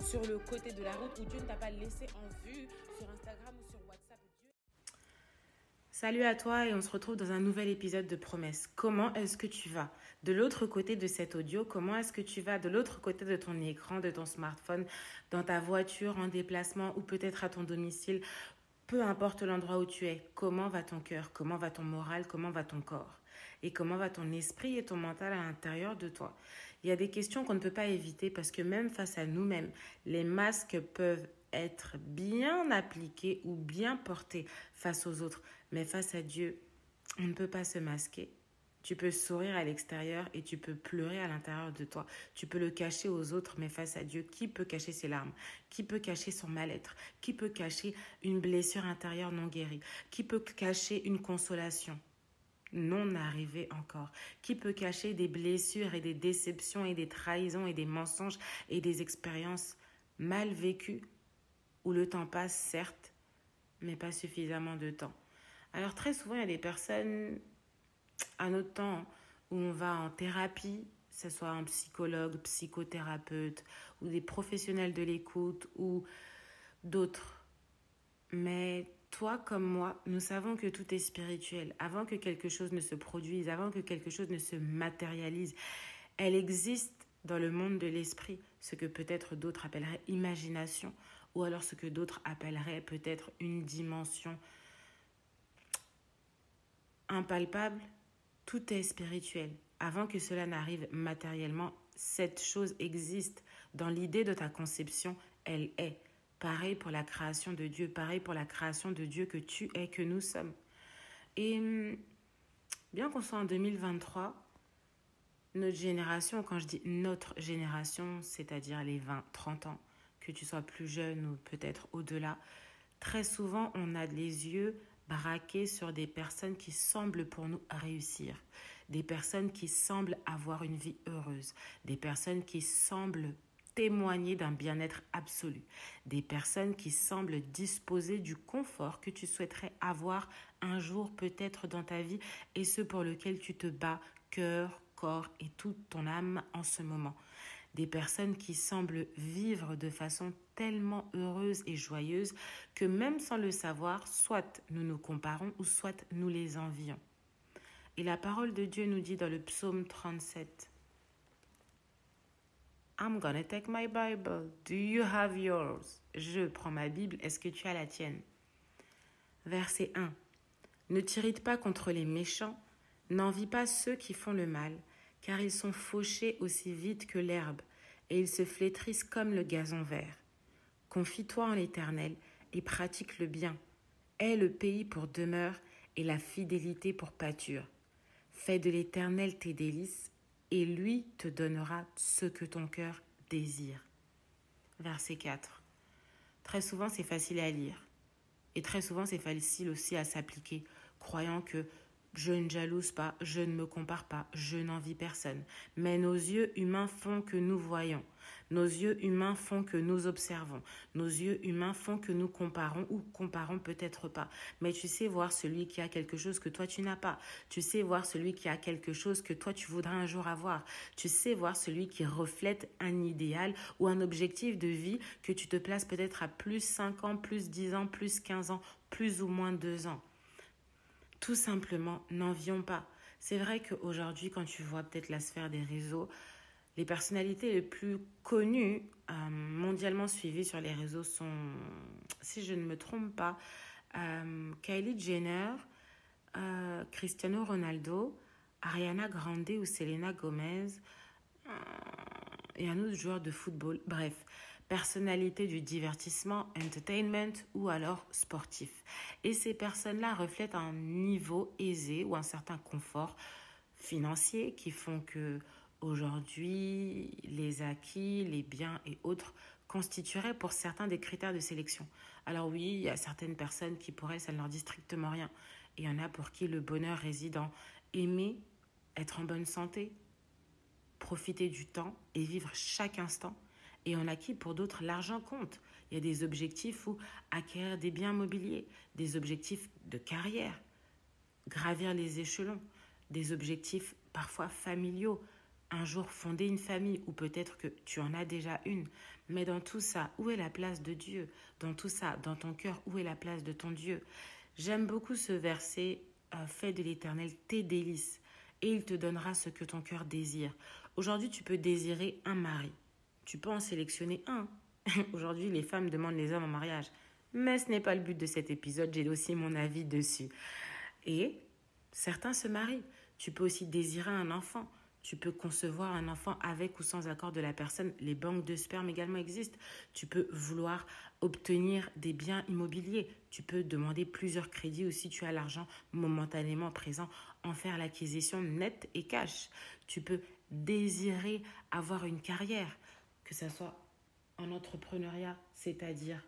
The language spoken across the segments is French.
sur le côté de la route ou Dieu ne t'a pas laissé en vue sur Instagram ou sur WhatsApp. Salut à toi et on se retrouve dans un nouvel épisode de Promesse. Comment est-ce que tu vas? De l'autre côté de cet audio, comment est-ce que tu vas de l'autre côté de ton écran, de ton smartphone, dans ta voiture, en déplacement ou peut-être à ton domicile? Peu importe l'endroit où tu es, comment va ton cœur Comment va ton moral Comment va ton corps? Et comment va ton esprit et ton mental à l'intérieur de toi? Il y a des questions qu'on ne peut pas éviter parce que même face à nous-mêmes, les masques peuvent être bien appliqués ou bien portés face aux autres. Mais face à Dieu, on ne peut pas se masquer. Tu peux sourire à l'extérieur et tu peux pleurer à l'intérieur de toi. Tu peux le cacher aux autres, mais face à Dieu, qui peut cacher ses larmes? Qui peut cacher son mal-être? Qui peut cacher une blessure intérieure non guérie? Qui peut cacher une consolation? Non arrivé encore, qui peut cacher des blessures et des déceptions et des trahisons et des mensonges et des expériences mal vécues où le temps passe, certes, mais pas suffisamment de temps. Alors très souvent, il y a des personnes à notre temps où on va en thérapie, que ce soit un psychologue, psychothérapeute ou des professionnels de l'écoute ou d'autres. Mais toi comme moi, nous savons que tout est spirituel. Avant que quelque chose ne se produise, avant que quelque chose ne se matérialise, elle existe dans le monde de l'esprit, ce que peut-être d'autres appelleraient imagination, ou alors ce que d'autres appelleraient peut-être une dimension impalpable. Tout est spirituel. Avant que cela n'arrive matériellement, cette chose existe. Dans l'idée de ta conception, elle est. Pareil pour la création de Dieu, pareil pour la création de Dieu que tu es, que nous sommes. Et hum, bien qu'on soit en 2023, notre génération, quand je dis notre génération, c'est-à-dire les 20, 30 ans, que tu sois plus jeune ou peut-être au-delà, très souvent on a les yeux braqués sur des personnes qui semblent pour nous réussir, des personnes qui semblent avoir une vie heureuse, des personnes qui semblent témoigner d'un bien-être absolu. Des personnes qui semblent disposer du confort que tu souhaiterais avoir un jour peut-être dans ta vie et ce pour lequel tu te bats cœur, corps et toute ton âme en ce moment. Des personnes qui semblent vivre de façon tellement heureuse et joyeuse que même sans le savoir, soit nous nous comparons ou soit nous les envions. Et la parole de Dieu nous dit dans le psaume 37, I'm gonna take my Bible. Do you have yours? Je prends ma Bible. Est-ce que tu as la tienne? Verset 1. Ne t'irrite pas contre les méchants, n'envie pas ceux qui font le mal, car ils sont fauchés aussi vite que l'herbe, et ils se flétrissent comme le gazon vert. Confie-toi en l'Éternel et pratique le bien. Aie le pays pour demeure et la fidélité pour pâture. Fais de l'Éternel tes délices, et lui te donnera ce que ton cœur désire. Verset 4. Très souvent, c'est facile à lire. Et très souvent, c'est facile aussi à s'appliquer, croyant que je ne jalouse pas, je ne me compare pas, je n'envie personne. Mais nos yeux humains font que nous voyons. Nos yeux humains font que nous observons. Nos yeux humains font que nous comparons ou comparons peut-être pas. Mais tu sais voir celui qui a quelque chose que toi tu n'as pas. Tu sais voir celui qui a quelque chose que toi tu voudrais un jour avoir. Tu sais voir celui qui reflète un idéal ou un objectif de vie que tu te places peut-être à plus 5 ans, plus 10 ans, plus 15 ans, plus ou moins 2 ans. Tout simplement, n'envions pas. C'est vrai qu'aujourd'hui, quand tu vois peut-être la sphère des réseaux, les personnalités les plus connues, euh, mondialement suivies sur les réseaux sont, si je ne me trompe pas, euh, Kylie Jenner, euh, Cristiano Ronaldo, Ariana Grande ou Selena Gomez et un autre joueur de football. Bref, personnalité du divertissement, entertainment ou alors sportif. Et ces personnes-là reflètent un niveau aisé ou un certain confort financier qui font que aujourd'hui les acquis, les biens et autres constituerait pour certains des critères de sélection. Alors oui, il y a certaines personnes qui pour elles, ça ne leur dit strictement rien. Et il y en a pour qui le bonheur réside en aimer, être en bonne santé, profiter du temps et vivre chaque instant. Et on a qui pour d'autres l'argent compte. Il y a des objectifs où acquérir des biens mobiliers, des objectifs de carrière, gravir les échelons, des objectifs parfois familiaux, un jour fonder une famille ou peut-être que tu en as déjà une. Mais dans tout ça, où est la place de Dieu? Dans tout ça, dans ton cœur, où est la place de ton Dieu? J'aime beaucoup ce verset euh, Fais de l'Éternel tes délices et il te donnera ce que ton cœur désire. Aujourd'hui, tu peux désirer un mari. Tu peux en sélectionner un. Aujourd'hui, les femmes demandent les hommes en mariage. Mais ce n'est pas le but de cet épisode, j'ai aussi mon avis dessus. Et certains se marient. Tu peux aussi désirer un enfant. Tu peux concevoir un enfant avec ou sans accord de la personne. Les banques de sperme également existent. Tu peux vouloir obtenir des biens immobiliers. Tu peux demander plusieurs crédits ou si tu as l'argent momentanément présent, en faire l'acquisition nette et cash. Tu peux désirer avoir une carrière, que ce soit en entrepreneuriat, c'est-à-dire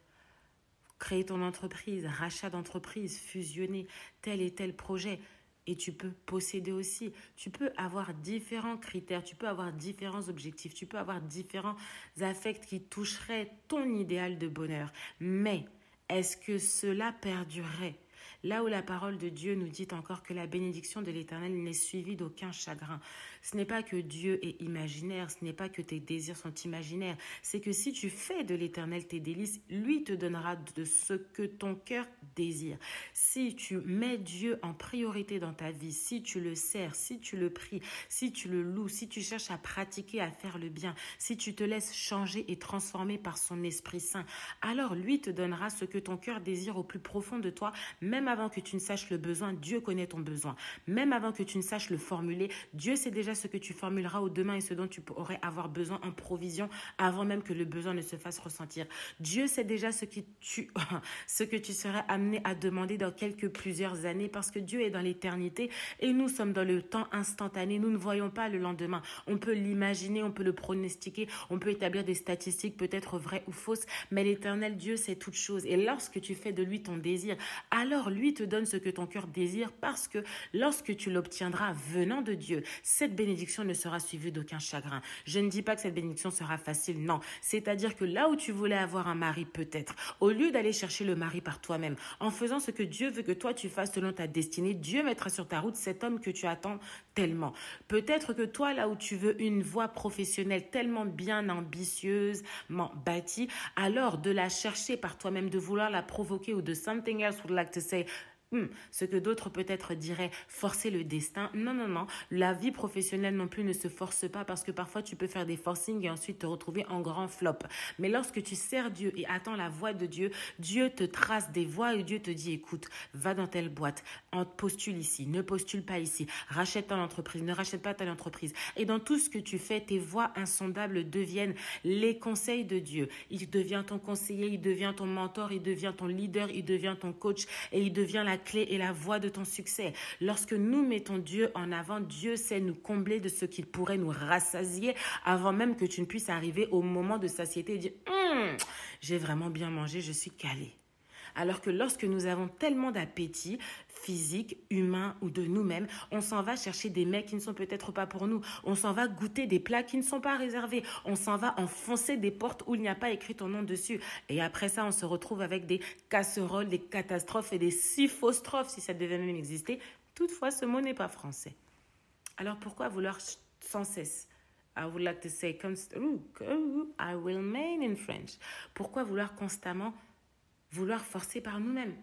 créer ton entreprise, rachat d'entreprise, fusionner tel et tel projet et tu peux posséder aussi. Tu peux avoir différents critères, tu peux avoir différents objectifs, tu peux avoir différents affects qui toucheraient ton idéal de bonheur. Mais est-ce que cela perdurerait? Là où la parole de Dieu nous dit encore que la bénédiction de l'Éternel n'est suivie d'aucun chagrin. Ce n'est pas que Dieu est imaginaire, ce n'est pas que tes désirs sont imaginaires, c'est que si tu fais de l'Éternel tes délices, lui te donnera de ce que ton cœur désire. Si tu mets Dieu en priorité dans ta vie, si tu le sers, si tu le pries, si tu le loues, si tu cherches à pratiquer, à faire le bien, si tu te laisses changer et transformer par son Esprit Saint, alors lui te donnera ce que ton cœur désire au plus profond de toi, même avant que tu ne saches le besoin, Dieu connaît ton besoin. Même avant que tu ne saches le formuler, Dieu sait déjà ce que tu formuleras au demain et ce dont tu pourrais avoir besoin en provision avant même que le besoin ne se fasse ressentir. Dieu sait déjà ce, qui tu, ce que tu seras amené à demander dans quelques plusieurs années parce que Dieu est dans l'éternité et nous sommes dans le temps instantané. Nous ne voyons pas le lendemain. On peut l'imaginer, on peut le pronostiquer, on peut établir des statistiques peut-être vraies ou fausses, mais l'éternel Dieu sait toutes choses. Et lorsque tu fais de lui ton désir, alors lui te donne ce que ton cœur désire parce que lorsque tu l'obtiendras venant de Dieu, cette bénédiction ne sera suivie d'aucun chagrin. Je ne dis pas que cette bénédiction sera facile, non. C'est-à-dire que là où tu voulais avoir un mari peut-être, au lieu d'aller chercher le mari par toi-même, en faisant ce que Dieu veut que toi tu fasses selon ta destinée, Dieu mettra sur ta route cet homme que tu attends tellement. Peut-être que toi, là où tu veux une voie professionnelle tellement bien ambitieusement bâtie, alors de la chercher par toi-même, de vouloir la provoquer ou de something else would like to say, Hmm, ce que d'autres peut-être diraient forcer le destin. Non, non, non. La vie professionnelle non plus ne se force pas parce que parfois tu peux faire des forcings et ensuite te retrouver en grand flop. Mais lorsque tu sers Dieu et attends la voix de Dieu, Dieu te trace des voies et Dieu te dit écoute, va dans telle boîte, postule ici, ne postule pas ici, rachète ton entreprise, ne rachète pas telle entreprise. Et dans tout ce que tu fais, tes voix insondables deviennent les conseils de Dieu. Il devient ton conseiller, il devient ton mentor, il devient ton leader, il devient ton coach et il devient la clé et la voie de ton succès. Lorsque nous mettons Dieu en avant, Dieu sait nous combler de ce qu'il pourrait nous rassasier avant même que tu ne puisses arriver au moment de satiété et dire hum, j'ai vraiment bien mangé, je suis calé. Alors que lorsque nous avons tellement d'appétit, physique, humain ou de nous-mêmes, on s'en va chercher des mecs qui ne sont peut-être pas pour nous. On s'en va goûter des plats qui ne sont pas réservés. On s'en va enfoncer des portes où il n'y a pas écrit ton nom dessus. Et après ça, on se retrouve avec des casseroles, des catastrophes et des syphostrophes si ça devait même exister. Toutefois, ce mot n'est pas français. Alors pourquoi vouloir sans cesse? I would like to say, I will remain in French. Pourquoi vouloir constamment vouloir forcer par nous-mêmes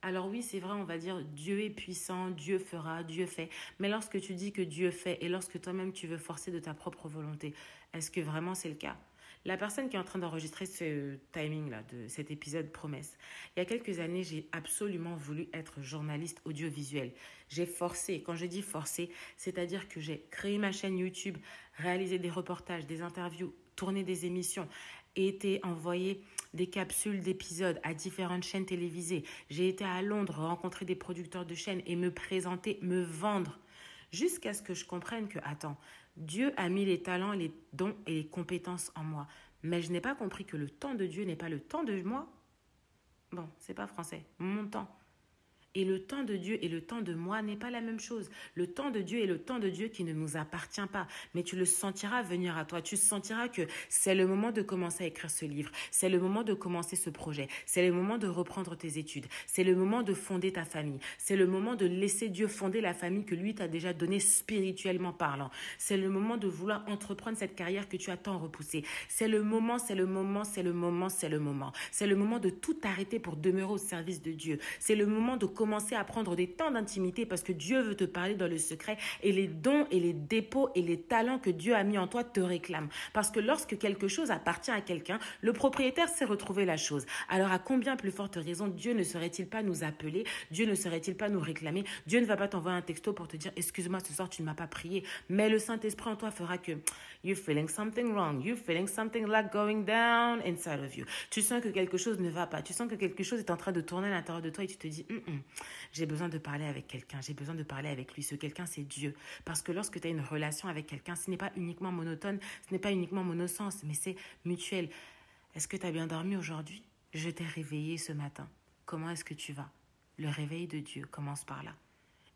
alors oui, c'est vrai, on va dire Dieu est puissant, Dieu fera, Dieu fait. Mais lorsque tu dis que Dieu fait et lorsque toi-même tu veux forcer de ta propre volonté, est-ce que vraiment c'est le cas? La personne qui est en train d'enregistrer ce timing-là, de cet épisode promesse, il y a quelques années, j'ai absolument voulu être journaliste audiovisuel. J'ai forcé, quand je dis forcé, c'est-à-dire que j'ai créé ma chaîne YouTube, réalisé des reportages, des interviews, tourné des émissions, été envoyé des capsules d'épisodes à différentes chaînes télévisées. J'ai été à Londres rencontrer des producteurs de chaînes et me présenter, me vendre. Jusqu'à ce que je comprenne que, attends, Dieu a mis les talents, les dons et les compétences en moi. Mais je n'ai pas compris que le temps de Dieu n'est pas le temps de moi. Bon, c'est pas français. Mon temps. Et le temps de Dieu et le temps de moi n'est pas la même chose. Le temps de Dieu est le temps de Dieu qui ne nous appartient pas. Mais tu le sentiras venir à toi. Tu sentiras que c'est le moment de commencer à écrire ce livre. C'est le moment de commencer ce projet. C'est le moment de reprendre tes études. C'est le moment de fonder ta famille. C'est le moment de laisser Dieu fonder la famille que lui t'a déjà donnée spirituellement parlant. C'est le moment de vouloir entreprendre cette carrière que tu as tant repoussée. C'est le moment, c'est le moment, c'est le moment, c'est le moment. C'est le moment de tout arrêter pour demeurer au service de Dieu. C'est le moment de commencer à prendre des temps d'intimité parce que Dieu veut te parler dans le secret et les dons et les dépôts et les talents que Dieu a mis en toi te réclament. Parce que lorsque quelque chose appartient à quelqu'un, le propriétaire sait retrouver la chose. Alors à combien plus forte raison Dieu ne serait-il pas nous appeler Dieu ne serait-il pas nous réclamer Dieu ne va pas t'envoyer un texto pour te dire excuse-moi ce soir tu ne m'as pas prié. Mais le Saint-Esprit en toi fera que you're feeling something wrong, you're feeling something like going down inside of you. Tu sens que quelque chose ne va pas, tu sens que quelque chose est en train de tourner à l'intérieur de toi et tu te dis mm, mm, j'ai besoin de parler avec quelqu'un, j'ai besoin de parler avec lui. Ce quelqu'un, c'est Dieu. Parce que lorsque tu as une relation avec quelqu'un, ce n'est pas uniquement monotone, ce n'est pas uniquement monosens, mais c'est mutuel. Est-ce que tu as bien dormi aujourd'hui? Je t'ai réveillé ce matin. Comment est-ce que tu vas? Le réveil de Dieu commence par là.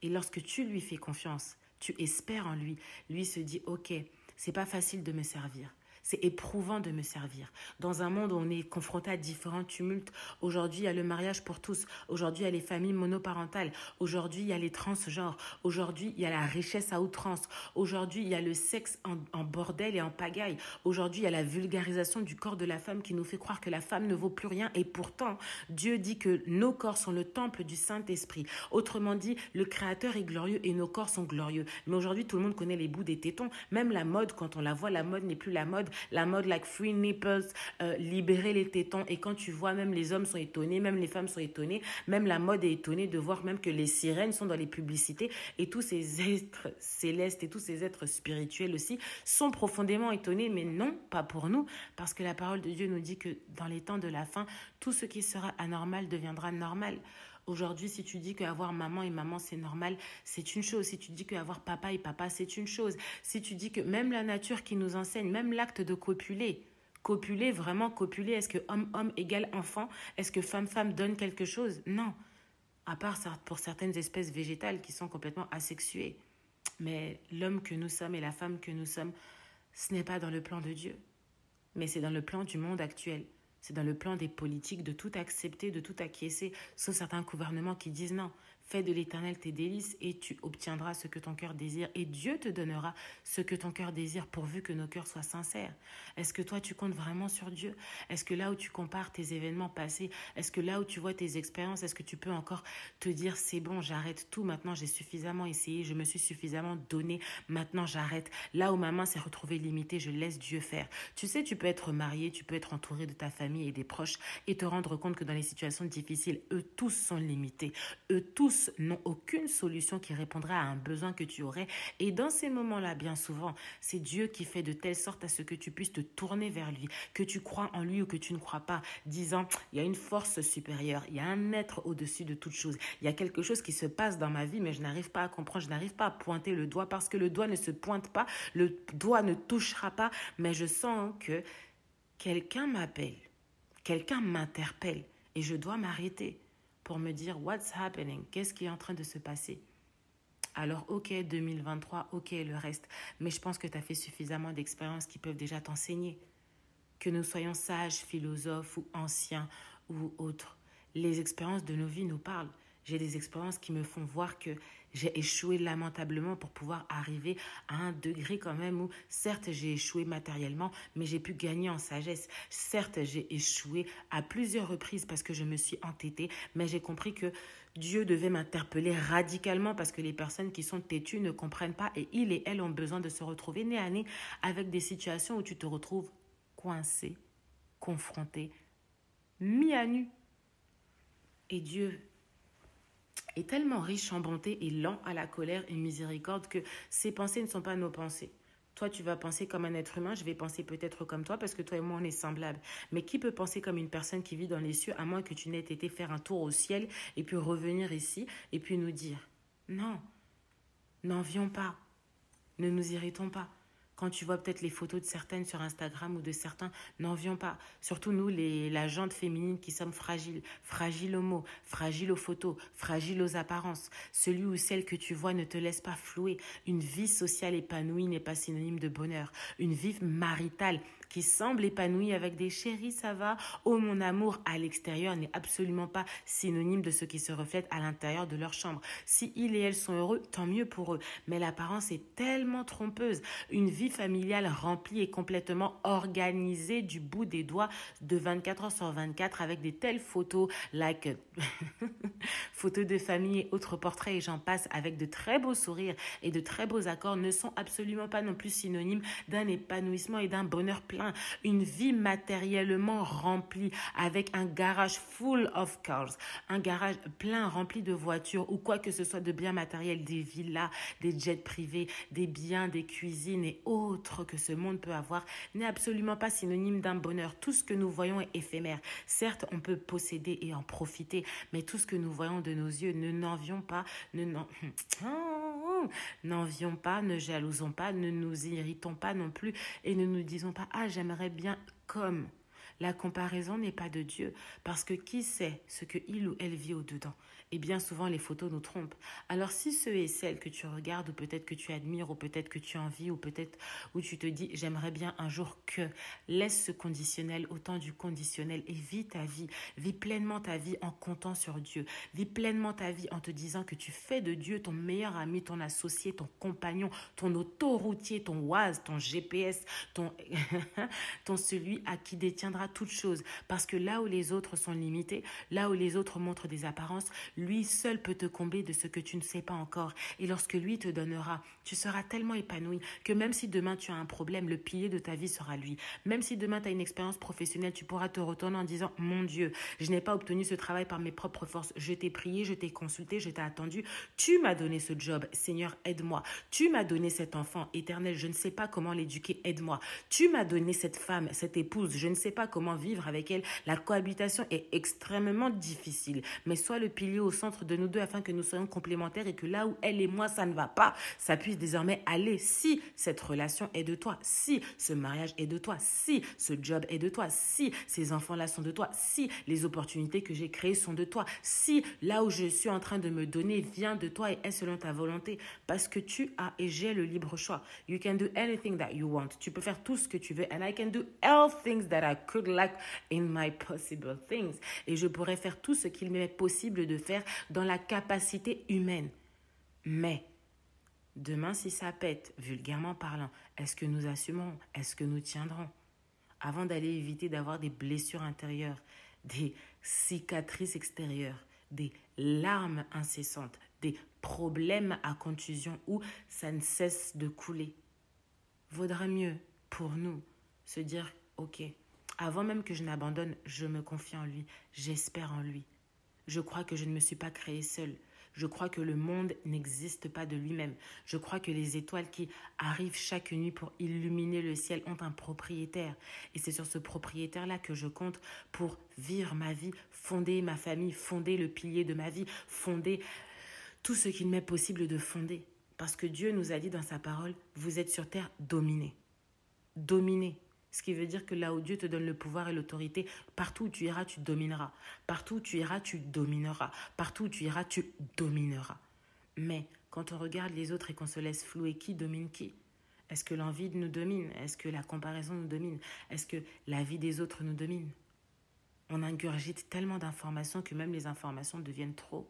Et lorsque tu lui fais confiance, tu espères en lui, lui se dit OK, c'est pas facile de me servir. C'est éprouvant de me servir. Dans un monde où on est confronté à différents tumultes, aujourd'hui il y a le mariage pour tous, aujourd'hui il y a les familles monoparentales, aujourd'hui il y a les transgenres, aujourd'hui il y a la richesse à outrance, aujourd'hui il y a le sexe en, bordel et en pagaille, aujourd'hui il y a la vulgarisation du corps de la femme qui nous fait croire que la femme ne vaut plus rien. Et pourtant Dieu dit que nos corps sont le temple du Saint-Esprit. Autrement dit, le Créateur est glorieux et nos corps sont glorieux. Mais aujourd'hui tout le monde connaît les bouts des tétons, même la mode quand on la voit, la mode n'est plus la mode, la mode like free nipples, euh, libérer les tétons. Et quand tu vois, même les hommes sont étonnés, même les femmes sont étonnées, même la mode est étonnée de voir même que les sirènes sont dans les publicités et tous ces êtres célestes et tous ces êtres spirituels aussi sont profondément étonnés, mais non, pas pour nous, parce que la parole de Dieu nous dit que dans les temps de la fin, tout ce qui sera anormal deviendra normal. Aujourd'hui, si tu dis qu'avoir maman et maman, c'est normal, c'est une chose. Si tu dis qu'avoir papa et papa, c'est une chose. Si tu dis que même la nature qui nous enseigne, même l'acte de copuler, copuler, vraiment copuler, est-ce que homme-homme égale enfant? Est-ce que femme-femme donne quelque chose? Non. À part pour certaines espèces végétales qui sont complètement asexuées. Mais l'homme que nous sommes et la femme que nous sommes, ce n'est pas dans le plan de Dieu, mais c'est dans le plan du monde actuel. C'est dans le plan des politiques de tout accepter, de tout acquiescer, sauf certains gouvernements qui disent non. Fais de l'éternel tes délices et tu obtiendras ce que ton cœur désire et Dieu te donnera ce que ton cœur désire pourvu que nos cœurs soient sincères. Est-ce que toi tu comptes vraiment sur Dieu? Est-ce que là où tu compares tes événements passés, est-ce que là où tu vois tes expériences, est-ce que tu peux encore te dire c'est bon, j'arrête tout, maintenant j'ai suffisamment essayé, je me suis suffisamment donné, maintenant j'arrête. Là où ma main s'est retrouvée limitée, je laisse Dieu faire. Tu sais, tu peux être marié, tu peux être entouré de ta famille et des proches et te rendre compte que dans les situations difficiles, eux tous sont limités. Eux tous n'ont aucune solution qui répondra à un besoin que tu aurais. Et dans ces moments-là, bien souvent, c'est Dieu qui fait de telle sorte à ce que tu puisses te tourner vers lui, que tu crois en lui ou que tu ne crois pas, disant, il y a une force supérieure, il y a un être au-dessus de toute chose, il y a quelque chose qui se passe dans ma vie, mais je n'arrive pas à comprendre, je n'arrive pas à pointer le doigt parce que le doigt ne se pointe pas, le doigt ne touchera pas, mais je sens que quelqu'un m'appelle, quelqu'un m'interpelle et je dois m'arrêter pour me dire what's happening, qu'est-ce qui est en train de se passer? Alors ok 2023, ok le reste, mais je pense que tu as fait suffisamment d'expériences qui peuvent déjà t'enseigner. Que nous soyons sages, philosophes ou anciens ou autres, les expériences de nos vies nous parlent. J'ai des expériences qui me font voir que j'ai échoué lamentablement pour pouvoir arriver à un degré quand même où certes j'ai échoué matériellement, mais j'ai pu gagner en sagesse. Certes j'ai échoué à plusieurs reprises parce que je me suis entêtée, mais j'ai compris que Dieu devait m'interpeller radicalement parce que les personnes qui sont têtues ne comprennent pas et ils et elles ont besoin de se retrouver nez à nez avec des situations où tu te retrouves coincé, confronté, mis à nu. Et Dieu est tellement riche en bonté et lent à la colère et miséricorde que ses pensées ne sont pas nos pensées. Toi, tu vas penser comme un être humain, je vais penser peut-être comme toi parce que toi et moi, on est semblables. Mais qui peut penser comme une personne qui vit dans les cieux à moins que tu n'aies été faire un tour au ciel et puis revenir ici et puis nous dire non, n'envions pas, ne nous irritons pas. Quand tu vois peut-être les photos de certaines sur Instagram ou de certains, n'envions pas. Surtout nous, les, la jante féminine qui sommes fragiles. Fragiles aux mots, fragiles aux photos, fragiles aux apparences. Celui ou celle que tu vois ne te laisse pas flouer. Une vie sociale épanouie n'est pas synonyme de bonheur. Une vie maritale qui semble épanouie avec des chéris, ça va. Oh mon amour à l'extérieur n'est absolument pas synonyme de ce qui se reflète à l'intérieur de leur chambre. Si ils et elles sont heureux, tant mieux pour eux. Mais l'apparence est tellement trompeuse. Une vie familiale remplie et complètement organisée du bout des doigts de 24 heures sur 24 avec des telles photos, like photos de famille et autres portraits et j'en passe avec de très beaux sourires et de très beaux accords ne sont absolument pas non plus synonymes d'un épanouissement et d'un bonheur plein une vie matériellement remplie avec un garage full of cars, un garage plein rempli de voitures ou quoi que ce soit de biens matériels, des villas, des jets privés, des biens, des cuisines et autres que ce monde peut avoir n'est absolument pas synonyme d'un bonheur. Tout ce que nous voyons est éphémère. Certes, on peut posséder et en profiter, mais tout ce que nous voyons de nos yeux, ne n'envions pas, ne n'envions pas, ne jalousons pas, ne nous irritons pas non plus et ne nous disons pas ah j'aimerais bien comme. La comparaison n'est pas de Dieu, parce que qui sait ce que il ou elle vit au-dedans? Et bien souvent les photos nous trompent. Alors si ce est celle que tu regardes ou peut-être que tu admires ou peut-être que tu envies ou peut-être où tu te dis j'aimerais bien un jour que laisse ce conditionnel autant du conditionnel et vis ta vie, vis pleinement ta vie en comptant sur Dieu, vis pleinement ta vie en te disant que tu fais de Dieu ton meilleur ami, ton associé, ton compagnon, ton autoroutier, ton Waze, ton GPS, ton ton celui à qui détiendra toute chose. Parce que là où les autres sont limités, là où les autres montrent des apparences, lui seul peut te combler de ce que tu ne sais pas encore. Et lorsque lui te donnera, tu seras tellement épanoui que même si demain tu as un problème, le pilier de ta vie sera lui. Même si demain tu as une expérience professionnelle, tu pourras te retourner en disant, mon Dieu, je n'ai pas obtenu ce travail par mes propres forces. Je t'ai prié, je t'ai consulté, je t'ai attendu. Tu m'as donné ce job. Seigneur, aide-moi. Tu m'as donné cet enfant éternel. Je ne sais pas comment l'éduquer. Aide-moi. Tu m'as donné cette femme, cette épouse. Je ne sais pas comment vivre avec elle. La cohabitation est extrêmement difficile. Mais sois le pilier au centre de nous deux afin que nous soyons complémentaires et que là où elle et moi, ça ne va pas, ça puisse désormais aller. Si cette relation est de toi, si ce mariage est de toi, si ce job est de toi, si ces enfants-là sont de toi, si les opportunités que j'ai créées sont de toi, si là où je suis en train de me donner vient de toi et est selon ta volonté, parce que tu as et j'ai le libre choix. You can do anything that you want. Tu peux faire tout ce que tu veux. And I can do all things that I could like in my possible things. Et je pourrais faire tout ce qu'il m'est possible de faire dans la capacité humaine. Mais demain, si ça pète, vulgairement parlant, est-ce que nous assumons? Est-ce que nous tiendrons? Avant d'aller éviter d'avoir des blessures intérieures, des cicatrices extérieures, des larmes incessantes, des problèmes à contusion où ça ne cesse de couler. Vaudrait mieux pour nous se dire, ok, avant même que je n'abandonne, je me confie en lui, j'espère en lui. Je crois que je ne me suis pas créée seule. Je crois que le monde n'existe pas de lui-même. Je crois que les étoiles qui arrivent chaque nuit pour illuminer le ciel ont un propriétaire. Et c'est sur ce propriétaire-là que je compte pour vivre ma vie, fonder ma famille, fonder le pilier de ma vie, fonder tout ce qu'il m'est possible de fonder. Parce que Dieu nous a dit dans sa parole, vous êtes sur terre dominés. Dominés. Ce qui veut dire que là où Dieu te donne le pouvoir et l'autorité, partout où tu iras, tu domineras. Partout où tu iras, tu domineras. Partout où tu iras, tu domineras. Mais quand on regarde les autres et qu'on se laisse flouer, qui domine qui? Est-ce que l'envie nous domine? Est-ce que la comparaison nous domine? Est-ce que la vie des autres nous domine? On ingurgite tellement d'informations que même les informations deviennent trop.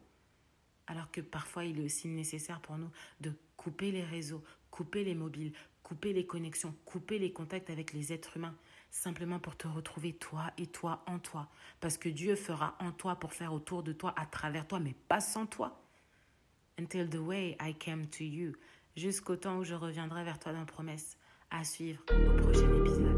Alors que parfois, il est aussi nécessaire pour nous de couper les réseaux, couper les mobiles, couper les connexions, couper les contacts avec les êtres humains, simplement pour te retrouver toi et toi en toi. Parce que Dieu fera en toi pour faire autour de toi, à travers toi, mais pas sans toi. Until the way I came to you, jusqu'au temps où je reviendrai vers toi dans promesse. À suivre au prochain épisode.